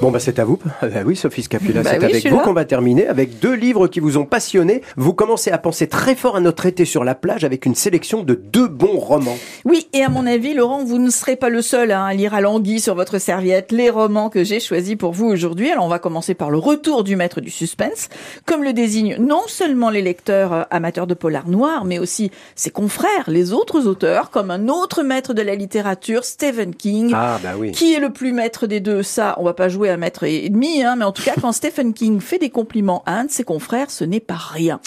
Bon, bah, c'est à vous. Ah, bah oui, Sophie Scapula, Bah c'est oui, avec vous qu'on va terminer, avec deux livres qui vous ont passionné. Vous commencez à penser très fort à notre été sur la plage avec une sélection de deux bons romans. Oui, et à mon avis, Laurent, vous ne serez pas le seul hein, à lire à l'anguille sur votre serviette les romans que j'ai choisis pour vous aujourd'hui. Alors, on va commencer par le retour du maître du suspense, comme le désignent non seulement les lecteurs euh, amateurs de polar noir, mais aussi ses confrères, les autres auteurs, comme un autre maître de la littérature, Stephen King. Ah, bah oui. Qui est le plus maître des deux? Ça, on va pas jouer à maître et demi, hein, mais en tout cas, quand Stephen King fait des compliments à un de ses confrères, ce n'est pas rien.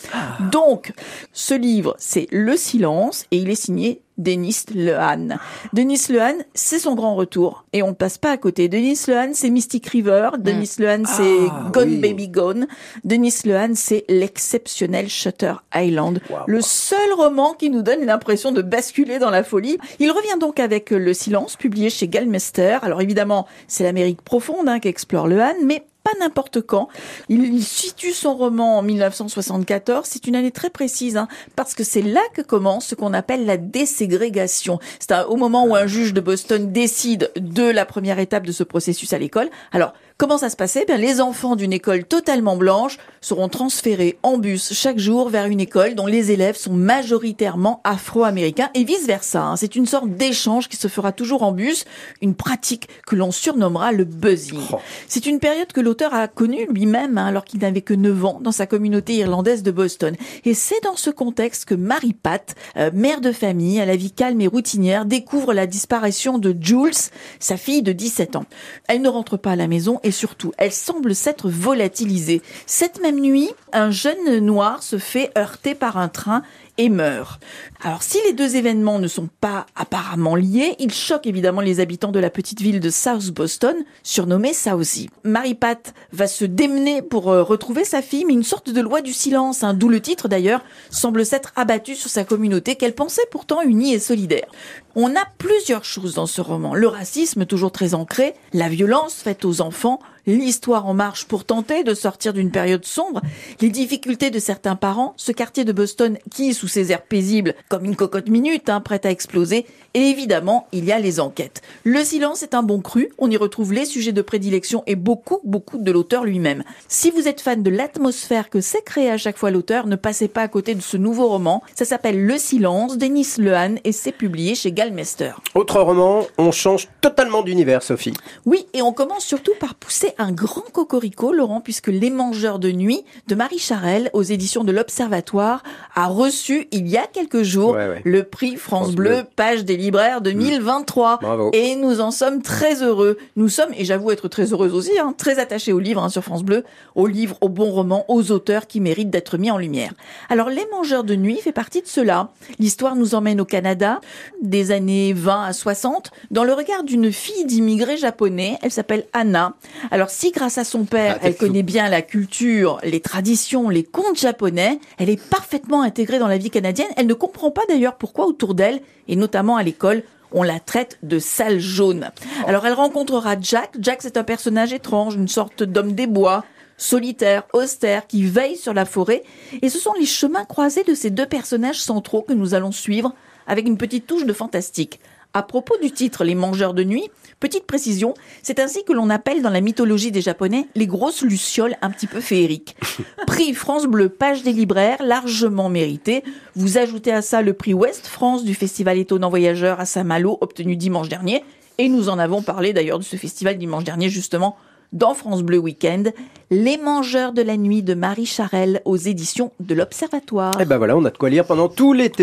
Donc, ce livre, c'est Le Silence, et il est signé Denis Lehane. Denis Lehane, c'est son grand retour, et on passe pas à côté. Denis Lehane, c'est Mystic River. Denis Lehane, c'est Ah, Gone oui. Baby Gone. Denis Lehane, c'est l'exceptionnel Shutter Island. Le seul roman qui nous donne l'impression de basculer dans la folie. Il revient donc avec Le Silence, publié chez Galmester. Alors évidemment, c'est l'Amérique profonde hein, qu'explore Lehane, mais pas n'importe quand. Il situe son roman en 1974. C'est une année très précise, hein, parce que c'est là que commence ce qu'on appelle la déségrégation. C'est au moment où un juge de Boston décide de la première étape de ce processus à l'école. Alors, comment ça se passait? Ben, Les enfants d'une école totalement blanche seront transférés en bus chaque jour vers une école dont les élèves sont majoritairement afro-américains et vice-versa. hein. C'est une sorte d'échange qui se fera toujours en bus, une pratique que l'on surnommera le buzzing. Oh. C'est une période que l'auteur a connue lui-même hein, alors qu'il n'avait que 9 ans dans sa communauté irlandaise de Boston. Et c'est dans ce contexte que Mary Pat, euh, mère de famille à la vie calme et routinière, découvre la disparition de Jules, sa fille de 17 ans. Elle ne rentre pas à la maison et surtout, elle semble s'être volatilisée. Cette même nuit, un jeune noir se fait heurter par un train et meurt. Alors si les deux événements ne sont pas apparemment liés, ils choquent évidemment les habitants de la petite ville de South Boston, surnommée Southie. Mary Pat va se démener pour euh, retrouver sa fille, mais une sorte de loi du silence, hein, d'où le titre d'ailleurs, semble s'être abattue sur sa communauté qu'elle pensait pourtant unie et solidaire. On a plusieurs choses dans ce roman. Le racisme toujours très ancré, la violence faite aux enfants, l'histoire en marche pour tenter de sortir d'une période sombre, les difficultés de certains parents, ce quartier de Boston qui, sous ses airs paisibles, comme une cocotte minute, hein, prête à exploser, et évidemment, il y a les enquêtes. Le silence est un bon cru, on y retrouve les sujets de prédilection et beaucoup, beaucoup de l'auteur lui-même. Si vous êtes fan de l'atmosphère que s'est créée à chaque fois l'auteur, ne passez pas à côté de ce nouveau roman. Ça s'appelle Le silence, Denis Lehane, et c'est publié chez Galmester. Autre roman, on change totalement d'univers, Sophie. Oui, et on commence surtout par pousser un grand cocorico, Laurent, puisque Les Mangeurs de Nuit de Marie Charelle, aux éditions de l'Observatoire, a reçu il y a quelques jours Ouais, ouais. le prix France, France Bleu, Bleu. page des libraires 2023. Bravo. Et nous en sommes très heureux. Nous sommes, et j'avoue être très heureuse aussi, hein, très attachés aux livres hein, sur France Bleu, aux livres, aux bons romans, aux auteurs qui méritent d'être mis en lumière. Alors, Les Mangeurs de Nuit fait partie de cela. L'histoire nous emmène au Canada, des années 20 à 60, dans le regard d'une fille d'immigrés japonais. Elle s'appelle Anna. Alors, si grâce à son père, Ah, elle fou. connaît bien la culture, les traditions, les contes japonais, elle est parfaitement intégrée dans la vie canadienne. Elle ne comprend pas d'ailleurs pourquoi autour d'elle, et notamment à l'école, on la traite de sale jaune. Alors elle rencontrera Jack. Jack c'est un personnage étrange, une sorte d'homme des bois, solitaire, austère, qui veille sur la forêt. Et ce sont les chemins croisés de ces deux personnages centraux que nous allons suivre avec une petite touche de fantastique. À propos du titre Les Mangeurs de Nuit, petite précision, c'est ainsi que l'on appelle dans la mythologie des Japonais les grosses lucioles un petit peu féeriques. Prix France Bleu, page des libraires, largement mérité. Vous ajoutez à ça le prix Ouest France du Festival Étonnant Voyageur à Saint-Malo, obtenu dimanche dernier. Et nous en avons parlé d'ailleurs de ce festival dimanche dernier, justement, dans France Bleu Week-end. Les Mangeurs de la Nuit de Marie Charelle aux éditions de l'Observatoire. Et ben voilà, on a de quoi lire pendant tout l'été.